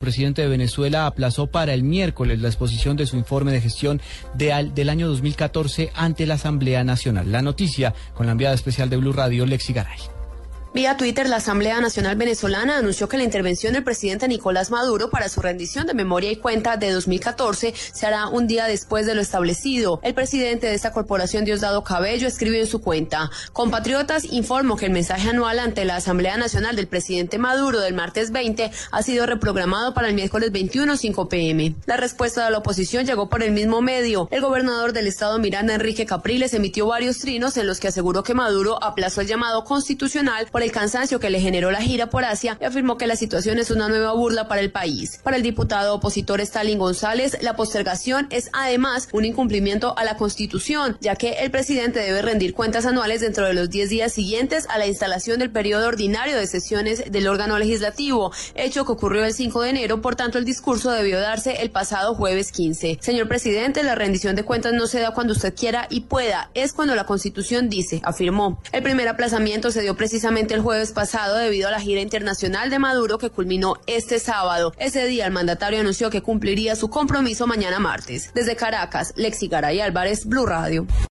Presidente de Venezuela aplazó para el miércoles la exposición de su informe de gestión de del año 2014 ante la Asamblea Nacional. La noticia con la enviada especial de Blue Radio, Lexi Garay. Vía Twitter, la Asamblea Nacional Venezolana anunció que la intervención del presidente Nicolás Maduro para su rendición de memoria y cuenta de 2014 se hará un día después de lo establecido. El presidente de esta corporación, Diosdado Cabello, escribió en su cuenta, compatriotas, informo que el mensaje anual ante la Asamblea Nacional del presidente Maduro del martes 20 ha sido reprogramado para el miércoles 21 5 pm. La respuesta de la oposición llegó por el mismo medio. El gobernador del estado Miranda, Enrique Capriles, emitió varios trinos en los que aseguró que Maduro aplazó el llamado constitucional el cansancio que le generó la gira por Asia y afirmó que la situación es una nueva burla para el país. Para el diputado opositor Stalin González, la postergación es además un incumplimiento a la Constitución, ya que el presidente debe rendir cuentas anuales dentro de los 10 días siguientes a la instalación del periodo ordinario de sesiones del órgano legislativo, hecho que ocurrió el 5 de enero, por tanto el discurso debió darse el pasado jueves 15. Señor presidente, la rendición de cuentas no se da cuando usted quiera y pueda, es cuando la Constitución dice, afirmó. El primer aplazamiento se dio precisamente el jueves pasado debido a la gira internacional de Maduro que culminó este sábado. Ese día el mandatario anunció que cumpliría su compromiso mañana martes. Desde Caracas, Lexi Garay Álvarez, Blue Radio.